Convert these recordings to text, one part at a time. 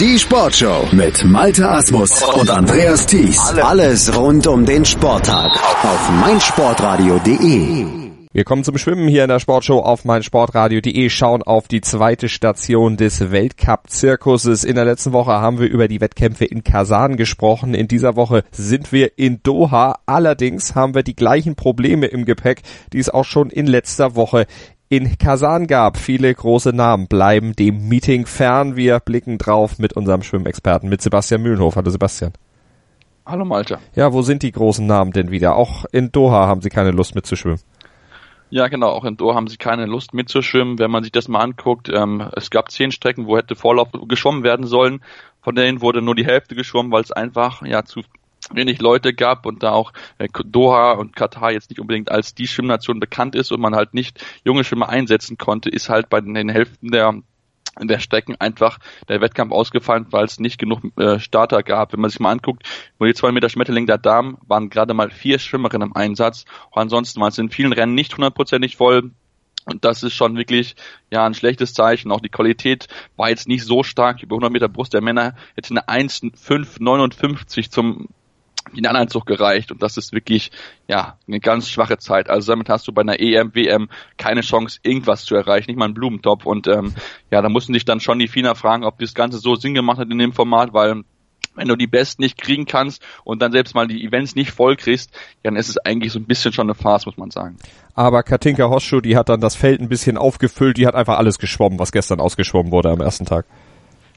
Die Sportshow mit Malte Asmus und Andreas Thies. Alles rund um den Sporttag auf meinsportradio.de. Wir kommen zum Schwimmen hier in der Sportshow auf meinsportradio.de, schauen auf die zweite Station des Weltcup-Zirkuses. In der letzten Woche haben wir über die Wettkämpfe in Kasan gesprochen. In dieser Woche sind wir in Doha. Allerdings haben wir die gleichen Probleme im Gepäck, die es auch schon in letzter Woche in Kasan gab. Viele große Namen bleiben dem Meeting fern. Wir blicken drauf mit unserem Schwimmexperten, mit Sebastian Mühlenhof. Hallo Sebastian. Hallo Malte. Ja, wo sind die großen Namen denn wieder? Auch in Doha haben sie keine Lust mitzuschwimmen. Ja, genau. Auch in Doha haben sie keine Lust mitzuschwimmen. Wenn man sich das mal anguckt, ähm, es gab zehn Strecken, wo hätte Vorlauf geschwommen werden sollen. Von denen wurde nur die Hälfte geschwommen, weil es einfach ja zu wenig Leute gab und da auch äh, Doha und Katar jetzt nicht unbedingt als die Schwimmnation bekannt ist und man halt nicht junge Schwimmer einsetzen konnte, ist halt bei den Hälften der der Strecken einfach der Wettkampf ausgefallen, weil es nicht genug äh, Starter gab. Wenn man sich mal anguckt, wo die zwei Meter Schmetterling der Damen waren gerade mal vier Schwimmerinnen im Einsatz. Und ansonsten war es in vielen Rennen nicht hundertprozentig voll. Und das ist schon wirklich ja ein schlechtes Zeichen. Auch die Qualität war jetzt nicht so stark. Über 100 Meter Brust der Männer hätte eine 1,559 zum Finalanzug gereicht und das ist wirklich ja eine ganz schwache Zeit. Also damit hast du bei einer EM, WM keine Chance, irgendwas zu erreichen, nicht mal einen Blumentopf. Und ähm, ja, da mussten sich dann schon die FINA fragen, ob das Ganze so Sinn gemacht hat in dem Format, weil wenn du die Besten nicht kriegen kannst und dann selbst mal die Events nicht voll kriegst, dann ist es eigentlich so ein bisschen schon eine Farce, muss man sagen. Aber Katinka Hosschuh, die hat dann das Feld ein bisschen aufgefüllt, die hat einfach alles geschwommen, was gestern ausgeschwommen wurde am ersten Tag.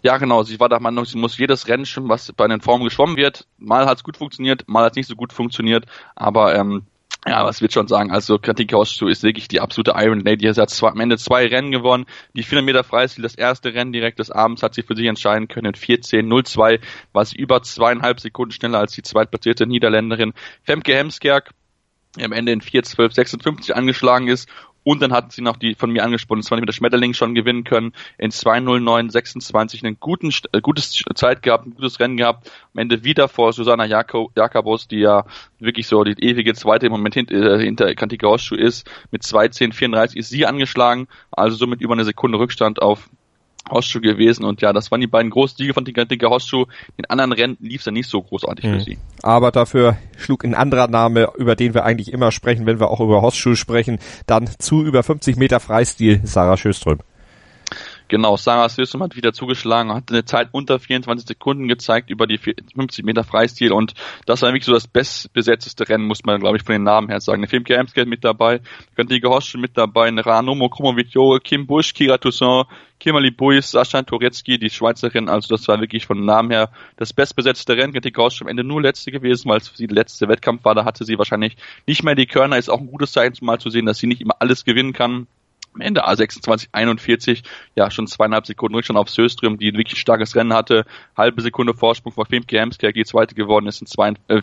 Ja, genau. Sie war der Meinung, sie muss jedes Rennen schwimmen, was bei den Formen geschwommen wird. Mal hat es gut funktioniert, mal hat es nicht so gut funktioniert. Aber ähm, ja, was wird schon sagen? Also Katinka Hosschuh ist wirklich die absolute Iron Lady. Sie hat zwar am Ende zwei Rennen gewonnen. Die 400 Meter Freistil, das erste Rennen direkt des Abends hat sie für sich entscheiden können. In 14.02 war sie über zweieinhalb Sekunden schneller als die zweitplatzierte Niederländerin Femke Hemskerk am Ende in 4.12.56 angeschlagen ist und dann hatten sie noch die von mir angesprochenen 20 Meter Schmetterling schon gewinnen können. In 2.09.26 einen guten, äh, gutes Zeit gehabt, ein gutes Rennen gehabt. Am Ende wieder vor Susanna Jakobos, die ja wirklich so die ewige zweite im Moment hint, äh, hinter Kantika Hosschuh ist. Mit 2.10.34 ist sie angeschlagen. Also somit über eine Sekunde Rückstand auf Hosschuh gewesen und ja, das waren die beiden großen Siege von Dicker Hosschuh. In anderen Rennen lief es ja nicht so großartig mhm. für sie. Aber dafür schlug ein anderer Name, über den wir eigentlich immer sprechen, wenn wir auch über Hosschuh sprechen, dann zu über 50 Meter Freistil Sarah Schöström. Genau, Sarah System hat wieder zugeschlagen, hat eine Zeit unter 24 Sekunden gezeigt über die 50 Meter Freistil und das war wirklich so das bestbesetzteste Rennen, muss man glaube ich von den Namen her sagen. Eine Femke Amsgate mit dabei, Kantige Hoschen mit dabei, eine Ranomo Kromovitjo, Kim Busch, Kira Toussaint, Kimberly Buis, Sascha Torecki, die Schweizerin, also das war wirklich von Namen her das bestbesetzte Rennen. Kantige Hoschen am Ende nur letzte gewesen, weil es für sie der letzte Wettkampf war, da hatte sie wahrscheinlich nicht mehr die Körner, ist auch ein gutes Zeichen mal zu sehen, dass sie nicht immer alles gewinnen kann amEnde A26 41, ja schon zweieinhalb Sekunden Rückstand auf Söström, die wirklich ein starkes Rennen hatte, halbe Sekunde Vorsprung vor Femke Hemskerk, die zweite geworden ist in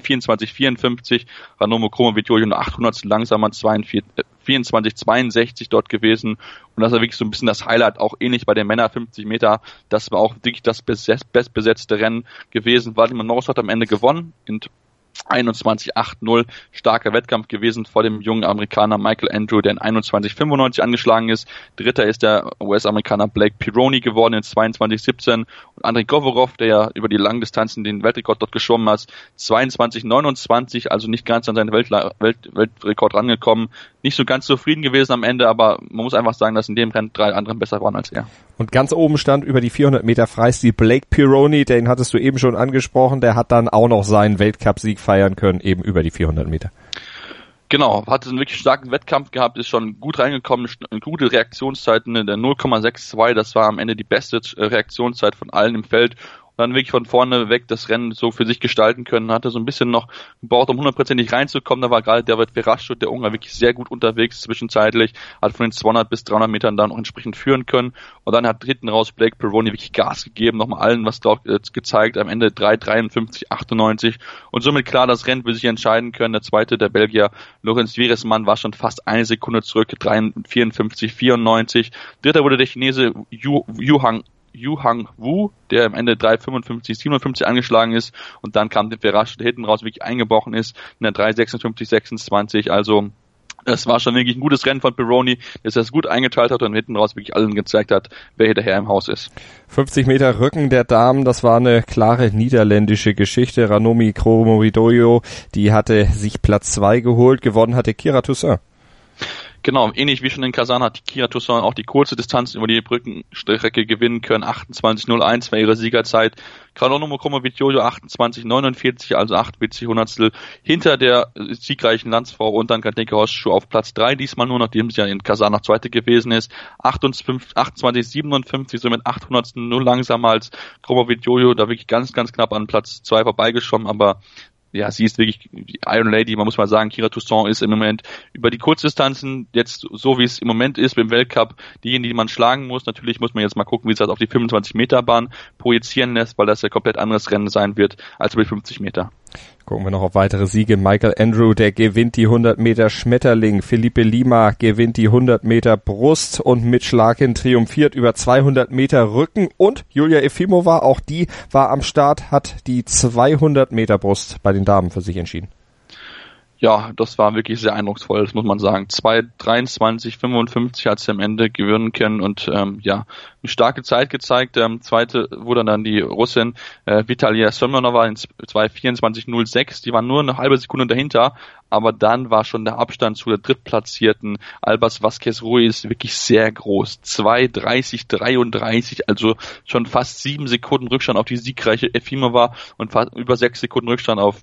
24 54, Ranomo Kromovitjojo nur 800 langsamer 42, 24 62 dort gewesen. Und das war wirklich so ein bisschen das Highlight, auch ähnlich bei den Männer 50 Meter, das war auch wirklich das bestbesetzte Rennen gewesen, Vladimir Norris hat am Ende gewonnen. In 21-8-0 starker Wettkampf gewesen vor dem jungen Amerikaner Michael Andrew, der in 21-95 angeschlagen ist. Dritter ist der US-Amerikaner Blake Pironi geworden in 22-17 und Andrei Govorov, der ja über die langen Distanzen den Weltrekord dort geschwommen hat, 22-29, also nicht ganz an seinen Welt Welt Weltrekord rangekommen. Nicht so ganz zufrieden gewesen am Ende, aber man muss einfach sagen, dass in dem Rennen drei andere besser waren als er. Und ganz oben stand über die 400 Meter Freistil Blake Pironi, den hattest du eben schon angesprochen, der hat dann auch noch seinen Weltcupsieg feiern können, eben über die 400 Meter. Genau, hatte einen wirklich starken Wettkampf gehabt, ist schon gut reingekommen, gute Reaktionszeit, der 0,62, das war am Ende die beste Reaktionszeit von allen im Feld dann wirklich von vorne weg das Rennen so für sich gestalten können. Hatte so ein bisschen noch gebraucht, um hundertprozentig reinzukommen. Da war gerade David Verraschut, der Ungar, wirklich sehr gut unterwegs zwischenzeitlich. Hat von den 200 bis 300 Metern dann auch entsprechend führen können. Und dann hat dritten raus Blake Peroni wirklich Gas gegeben, nochmal allen was drauf äh, gezeigt. Am Ende 3, 53, 98. Und somit klar das Rennen für sich entscheiden können. Der zweite, der Belgier Lorenz Wieresmann, war schon fast eine Sekunde zurück. 3, 54, 94. Dritter wurde der Chinese Yu, Yu Hang Yu Wu, der am Ende 3,55, 57 angeschlagen ist und dann kam der Ferrasch, der hinten raus wirklich eingebrochen ist, in der 3,56, 26, also Es war schon wirklich ein gutes Rennen von Pironi, dass er es gut eingeteilt hat und hinten raus wirklich allen gezeigt hat, wer Herr im Haus ist. 50 Meter Rücken der Damen, das war eine klare niederländische Geschichte. Ranomi Kromoridoyo, die hatte sich Platz zwei geholt, gewonnen hatte Kira Toussaint. Genau, ähnlich wie schon in Kasan hat Kira Toussaint auch die kurze Distanz über die Brückenstrecke gewinnen können. 28.01 war ihre Siegerzeit. Kralonomo Kromovitjojo 28.49, also 8 WC Hundertstel hinter der siegreichen Landsfrau und dann Katinka Hosschuh auf Platz 3 diesmal nur, nachdem sie ja in Kasan noch Zweite gewesen ist. 28.57, somit 800 nur langsamer als Kromovitjojo, da wirklich ganz, ganz knapp an Platz 2 vorbeigeschwommen, aber ja, sie ist wirklich die Iron Lady, man muss mal sagen, Kira Toussaint ist im Moment über die Kurzdistanzen jetzt so wie es im Moment ist beim Weltcup diejenige, die man schlagen muss. Natürlich muss man jetzt mal gucken, wie es das auf die 25 Meter Bahn projizieren lässt, weil das ja komplett anderes Rennen sein wird als über die 50 Meter. Gucken wir noch auf weitere Siege. Michael Andrew, der gewinnt die 100 Meter Schmetterling. Felipe Lima gewinnt die 100 Meter Brust und Mitch Larkin triumphiert über 200 Meter Rücken und Julia Efimova, auch die war am Start, hat die 200 Meter Brust bei den Damen für sich entschieden ja, das war wirklich sehr eindrucksvoll, das muss man sagen. 2,23, 55 hat sie am Ende gewinnen können und ähm, ja, eine starke Zeit gezeigt. Ähm, zweite wurde dann die Russin äh, Vitalia Semyonova in 2,24,06. Die war nur eine halbe Sekunde dahinter, aber dann war schon der Abstand zu der drittplatzierten Albers Vasquez Ruiz wirklich sehr groß. 2,30, 33, also schon fast sieben Sekunden Rückstand auf die siegreiche Efimova und fast über sechs Sekunden Rückstand auf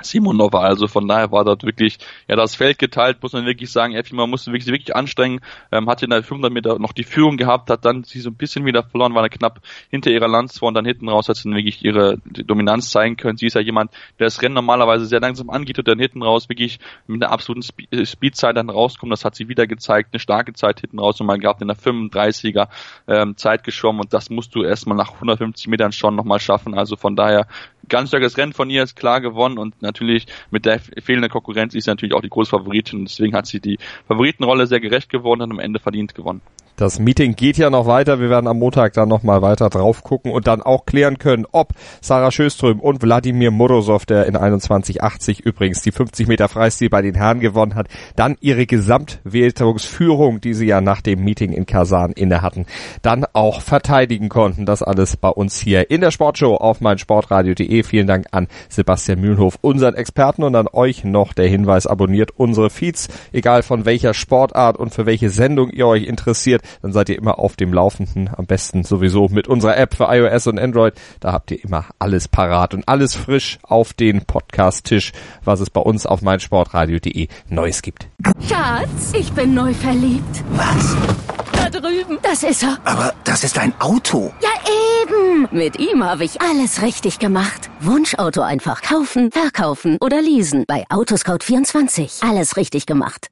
Simonova. Also von daher war dort wirklich ja das Feld geteilt, muss man wirklich sagen. Efima musste wirklich, wirklich anstrengen, ähm, hatte in der 500 Meter noch die Führung gehabt, hat dann sie so ein bisschen wieder verloren, war knapp hinter ihrer Landsfrau und dann hinten raus hat sie dann wirklich ihre Dominanz zeigen können. Sie ist ja jemand, der das Rennen normalerweise sehr langsam angeht und dann hinten raus wirklich mit einer absoluten äh, Speedzeit dann rauskommt. Das hat sie wieder gezeigt, eine starke Zeit hinten raus und mal gehabt in der 35er ähm, Zeit geschwommen und das musst du erstmal nach 150 Metern schon nochmal schaffen. Also von daher ganz starkes Rennen von ihr, ist klar gewonnen und natürlich mit der fehlenden Konkurrenz ist sie natürlich auch die große Favoritin und deswegen hat sie die Favoritenrolle sehr gerecht gewonnen und am Ende verdient gewonnen. Das Meeting geht ja noch weiter. Wir werden am Montag dann nochmal weiter drauf gucken und dann auch klären können, ob Sarah Schöström und Wladimir Morozov, der in 21,80 übrigens die 50 Meter Freistil bei den Herren gewonnen hat, dann ihre Gesamtwertungsführung, die sie ja nach dem Meeting in Kasan inne hatten, dann auch verteidigen konnten. Das alles bei uns hier in der Sportshow auf meinsportradio.de. Vielen Dank an Sebastian Mühlenhof, unseren Experten und an euch noch der Hinweis, abonniert unsere Feeds, egal von welcher Sportart und für welche Sendung ihr euch interessiert dann seid ihr immer auf dem Laufenden. Am besten sowieso mit unserer App für iOS und Android. Da habt ihr immer alles parat und alles frisch auf den Podcast-Tisch, was es bei uns auf meinsportradio.de Neues gibt. Schatz, ich bin neu verliebt. Was? Da drüben. Das ist er. Aber das ist ein Auto. Ja, eben. Mit ihm habe ich alles richtig gemacht. Wunschauto einfach kaufen, verkaufen oder leasen. Bei Autoscout24. Alles richtig gemacht.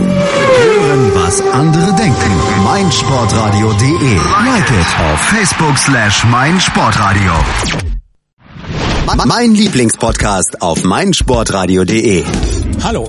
Hören, was andere denken. meinsportradio.de. Like it auf Facebook slash meinsportradio. Mein Lieblingspodcast auf meinsportradio.de. Hallo.